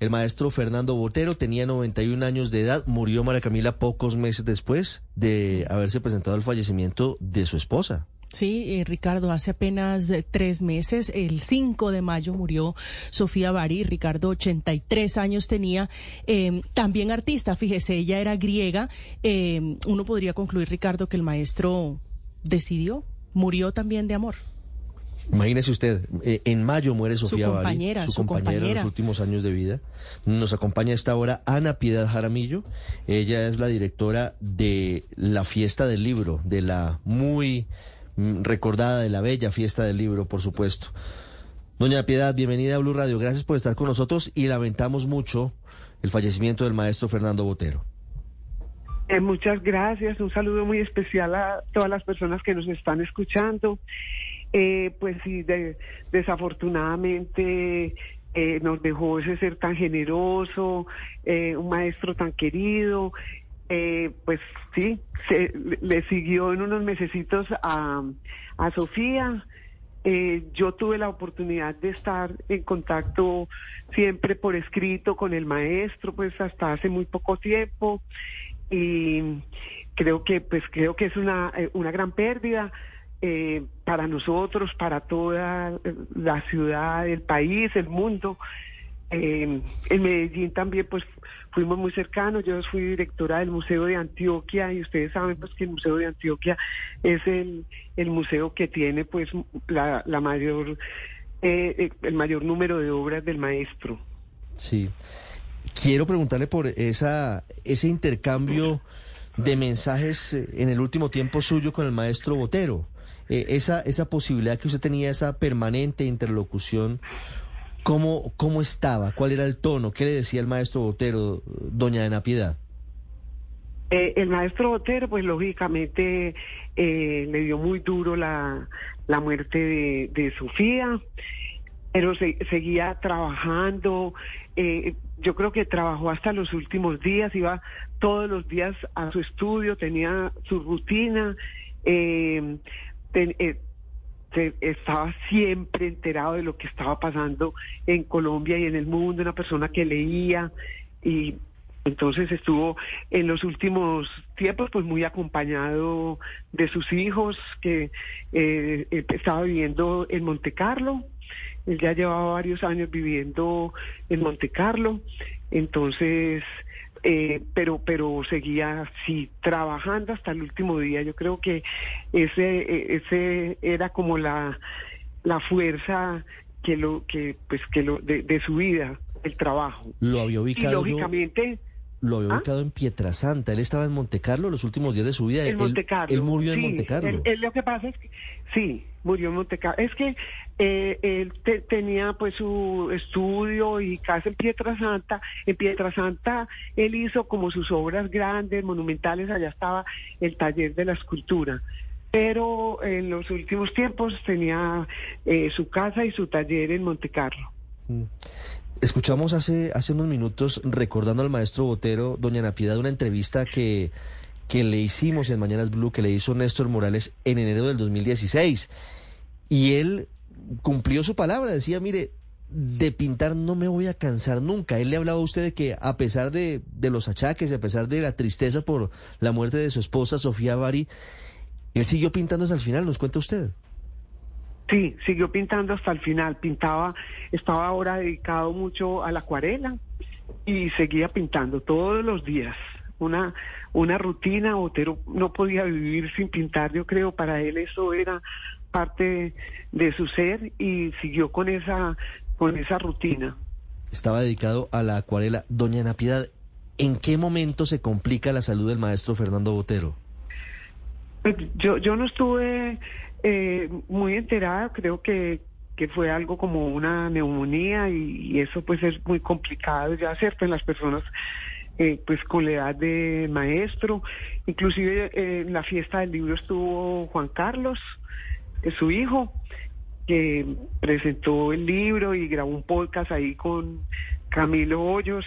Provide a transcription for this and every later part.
el maestro Fernando Botero, tenía 91 años de edad, murió María Camila pocos meses después de haberse presentado el fallecimiento de su esposa. Sí, eh, Ricardo, hace apenas eh, tres meses, el 5 de mayo murió Sofía Bari. Ricardo, 83 años tenía, eh, también artista, fíjese, ella era griega. Eh, uno podría concluir, Ricardo, que el maestro decidió, murió también de amor. Imagínese usted, eh, en mayo muere Sofía compañera, su, su compañera en los últimos años de vida. Nos acompaña a esta hora Ana Piedad Jaramillo. Ella es la directora de la fiesta del libro, de la muy mm, recordada, de la bella fiesta del libro, por supuesto. Doña Piedad, bienvenida a Blue Radio. Gracias por estar con nosotros y lamentamos mucho el fallecimiento del maestro Fernando Botero. Eh, muchas gracias, un saludo muy especial a todas las personas que nos están escuchando. Eh, pues sí, de- desafortunadamente eh, nos dejó ese ser tan generoso, eh, un maestro tan querido. Eh, pues sí, se, le- siguió en unos mesecitos a, a Sofía. Yo tuve la oportunidad de estar en contacto siempre por escrito con el maestro, pues hasta hace muy poco tiempo y creo que pues creo que es una una gran pérdida eh, para nosotros, para toda eh, la ciudad, el país, el mundo. Eh, en Medellín también pues fuimos muy cercanos, yo fui directora del Museo de Antioquia y ustedes saben pues que el Museo de Antioquia es el, el museo que tiene pues la, la mayor eh, eh, el mayor número de obras del maestro. Sí. Quiero preguntarle por esa, ese intercambio de mensajes en el último tiempo suyo con el maestro Botero. Eh, esa, esa posibilidad que usted tenía, esa permanente interlocución, ¿cómo, ¿cómo estaba? ¿Cuál era el tono? ¿Qué le decía el maestro Botero, doña Ana Piedad? Eh, el maestro Botero, pues lógicamente eh, le dio muy duro la, la muerte de, de Sofía, pero se- seguía trabajando. eh, yo creo que trabajó hasta los últimos días, iba todos los días a su estudio, tenía su rutina. eh, eh, se- estaba siempre enterado de lo que estaba pasando en Colombia y en el mundo, una persona que leía y entonces estuvo en los últimos tiempos pues muy acompañado de sus hijos que eh, eh, estaba viviendo en Monte Carlo. Él ya llevaba varios años viviendo en Monte Carlo, entonces, eh, pero pero seguía así trabajando hasta el último día. Yo creo que ese eh, ese era como la la fuerza que lo que pues que lo de, de su vida, el trabajo. Lo había Y ubicado yo- lógicamente lo había ¿Ah? ubicado en Pietrasanta. Él estaba en Montecarlo los últimos días de su vida. En él, Monte Carlo. él murió en Montecarlo. él- él lo que pasa es que sí, murió en Monte Carlo. Es que eh, él te- tenía pues su estudio y casa en Pietrasanta. En Pietrasanta él hizo como sus obras grandes, monumentales. Allá estaba el taller de la escultura. Pero en los últimos tiempos tenía eh, su casa y su taller en Monte Carlo. Escuchamos hace, hace unos minutos, recordando al maestro Botero, doña Ana Piedad, una entrevista que, que le hicimos en Mañanas Blue, que le hizo Néstor Morales en enero del 2016. Y él cumplió su palabra, decía, mire, de pintar no me voy a cansar nunca. Él le hablaba a usted de que a pesar de, de los achaques, a pesar de la tristeza por la muerte de su esposa, Sofía Bari, él siguió pintando hasta el final, nos cuenta usted. Sí, siguió pintando hasta el final. Pintaba, estaba ahora dedicado mucho a la acuarela y seguía pintando todos los días. Una, una rutina, Botero no podía vivir sin pintar, yo creo, para él eso era parte de su ser y siguió con esa, con esa rutina. Estaba dedicado a la acuarela. Doña Ana Piedad, ¿en qué momento se complica la salud del maestro Fernando Botero? Pues yo, yo no estuve eh, muy enterada, creo que, que fue algo como una neumonía y, y eso pues es muy complicado ya, ¿cierto? En las personas eh, pues con la edad de maestro. Inclusive eh, en la fiesta del libro estuvo Juan Carlos, eh, su hijo, que presentó el libro y grabó un podcast ahí con Camilo Hoyos.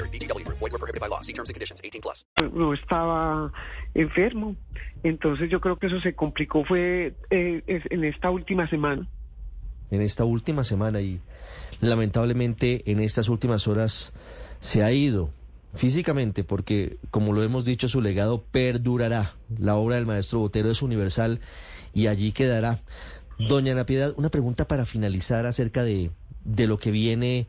Group. Void were prohibited by law. See terms and conditions. 18 plus. no estaba enfermo. Entonces yo creo que eso se complicó fue eh, en esta última semana. en esta última semana y lamentablemente en estas últimas horas se ha ido físicamente porque como lo hemos dicho su legado perdurará. La obra del maestro Botero es universal y allí quedará. Doña Ana Piedad, una pregunta para finalizar acerca de, de lo que viene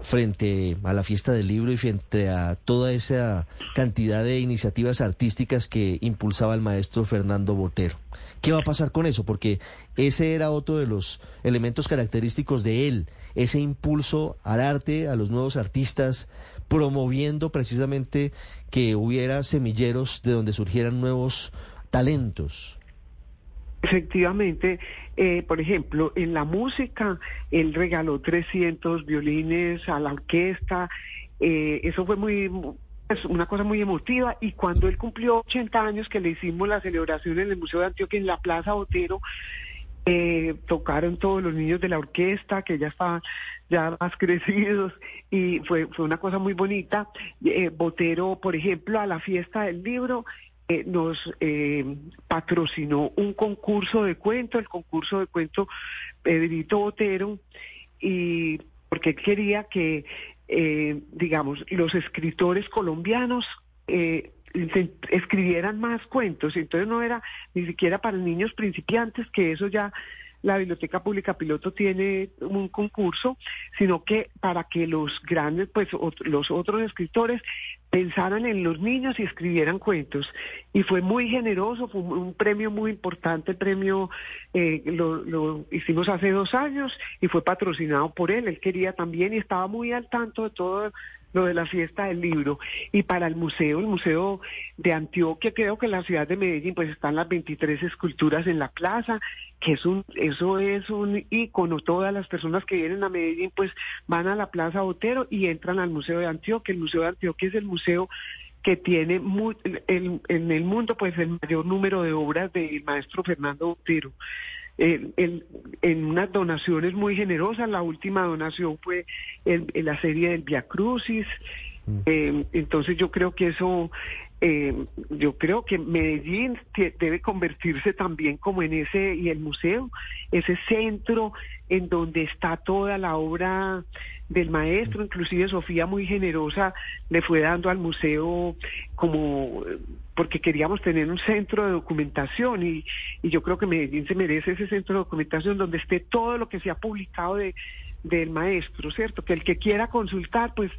frente a la fiesta del libro y frente a toda esa cantidad de iniciativas artísticas que impulsaba el maestro Fernando Botero. ¿Qué va a pasar con eso? Porque ese era otro de los elementos característicos de él, ese impulso al arte, a los nuevos artistas, promoviendo precisamente que hubiera semilleros de donde surgieran nuevos talentos. Efectivamente, eh, por ejemplo, en la música, él regaló 300 violines a la orquesta, eh, eso fue muy, es una cosa muy emotiva, y cuando él cumplió 80 años que le hicimos la celebración en el Museo de Antioquia, en la Plaza Botero, eh, tocaron todos los niños de la orquesta, que ya estaban ya más crecidos, y fue, fue una cosa muy bonita. Botero, por ejemplo, a la fiesta del libro, eh, nos eh, patrocinó un concurso de cuento, el concurso de cuento Pedrito Botero, y porque él quería que, eh, digamos, los escritores colombianos eh, escribieran más cuentos, entonces no era ni siquiera para niños principiantes, que eso ya la Biblioteca Pública Piloto tiene un concurso, sino que para que los grandes, pues los otros escritores pensaran en los niños y escribieran cuentos. Y fue muy generoso, fue un, un premio muy importante, el premio eh, lo, lo hicimos hace dos años y fue patrocinado por él, él quería también y estaba muy al tanto de todo lo de la fiesta del libro. Y para el museo, el Museo de Antioquia, creo que en la ciudad de Medellín, pues están las 23 esculturas en la plaza, que es un, eso es un ícono. Todas las personas que vienen a Medellín, pues van a la Plaza Botero y entran al Museo de Antioquia. El Museo de Antioquia es el museo que tiene mu- el- en el mundo pues el mayor número de obras del maestro Fernando Botero. Eh, el- en unas donaciones muy generosas, la última donación fue en, en la serie del Via Crucis, eh, entonces yo creo que eso, eh, yo creo que Medellín debe convertirse también como en ese, y el museo, ese centro en donde está toda la obra del maestro, inclusive Sofía muy generosa le fue dando al museo como, eh, porque queríamos tener un centro de documentación y, y yo creo que Medellín se merece ese centro de documentación donde esté todo lo que se ha publicado de del maestro, ¿cierto? Que el que quiera consultar, pues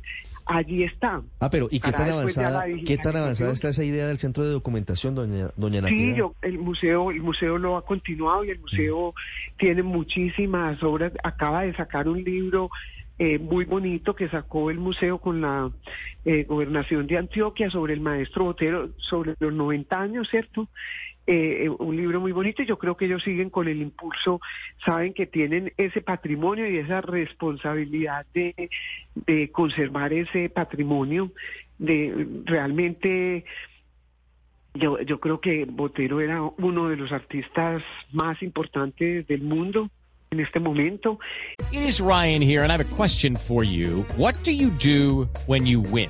allí está. Ah, pero ¿y qué tan avanzada, qué tan avanzada está esa idea del centro de documentación, doña, doña Sí, yo, el museo, el museo lo ha continuado y el museo tiene muchísimas obras. Acaba de sacar un libro eh, muy bonito que sacó el museo con la eh, gobernación de Antioquia sobre el maestro Botero, sobre los 90 años, ¿cierto? Eh, eh, un libro muy bonito y yo creo que ellos siguen con el impulso, saben que tienen ese patrimonio y esa responsabilidad de, de conservar ese patrimonio, de realmente yo, yo creo que Botero era uno de los artistas más importantes del mundo en este momento. It is Ryan here, and I have a question for you. What do you do when you win?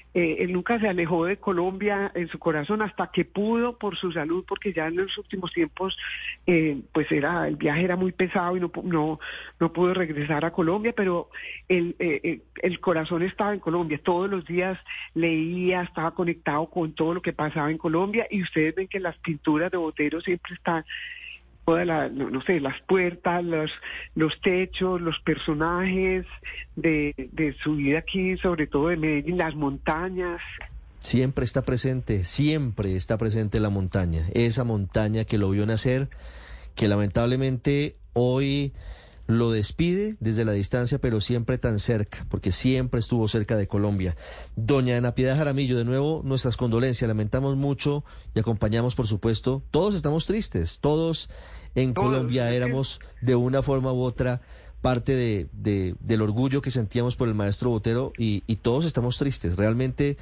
eh, él nunca se alejó de Colombia en su corazón hasta que pudo por su salud porque ya en los últimos tiempos eh, pues era el viaje era muy pesado y no no no pudo regresar a Colombia pero el eh, eh, el corazón estaba en Colombia. Todos los días leía estaba conectado con todo lo que pasaba en Colombia y ustedes ven que las pinturas de Botero siempre están toda la, no, no sé, las puertas, los, los techos, los personajes de, de su vida aquí, sobre todo de Medellín, las montañas. Siempre está presente, siempre está presente la montaña. Esa montaña que lo vio nacer, que lamentablemente hoy lo despide desde la distancia, pero siempre tan cerca, porque siempre estuvo cerca de Colombia. Doña Ana Piedad Jaramillo, de nuevo nuestras condolencias, lamentamos mucho y acompañamos, por supuesto. Todos estamos tristes, todos en Todos, Colombia éramos de una forma u otra parte de, de- del orgullo que sentíamos por el maestro Botero y, y todos estamos tristes. Realmente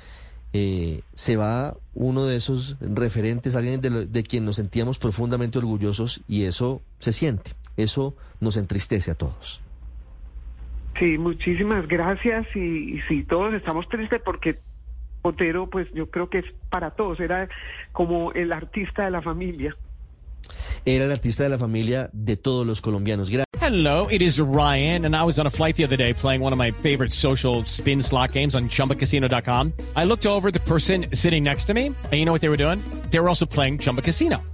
eh, se va uno de esos referentes, alguien de, lo- de quien nos sentíamos profundamente orgullosos y eso se siente, eso nos entristece a todos. Sí, muchísimas gracias y, y sí, todos estamos tristes porque Otero, pues yo creo que es para todos, era como el artista de la familia. Era el artista de la familia de todos los colombianos. Gra- Hello, it is Ryan, and I was on a flight the other day playing one of my favorite social spin slot games on chumbacasino.com. I looked over at the person sitting next to me, and you know what they were doing? They were also playing Chumba Casino.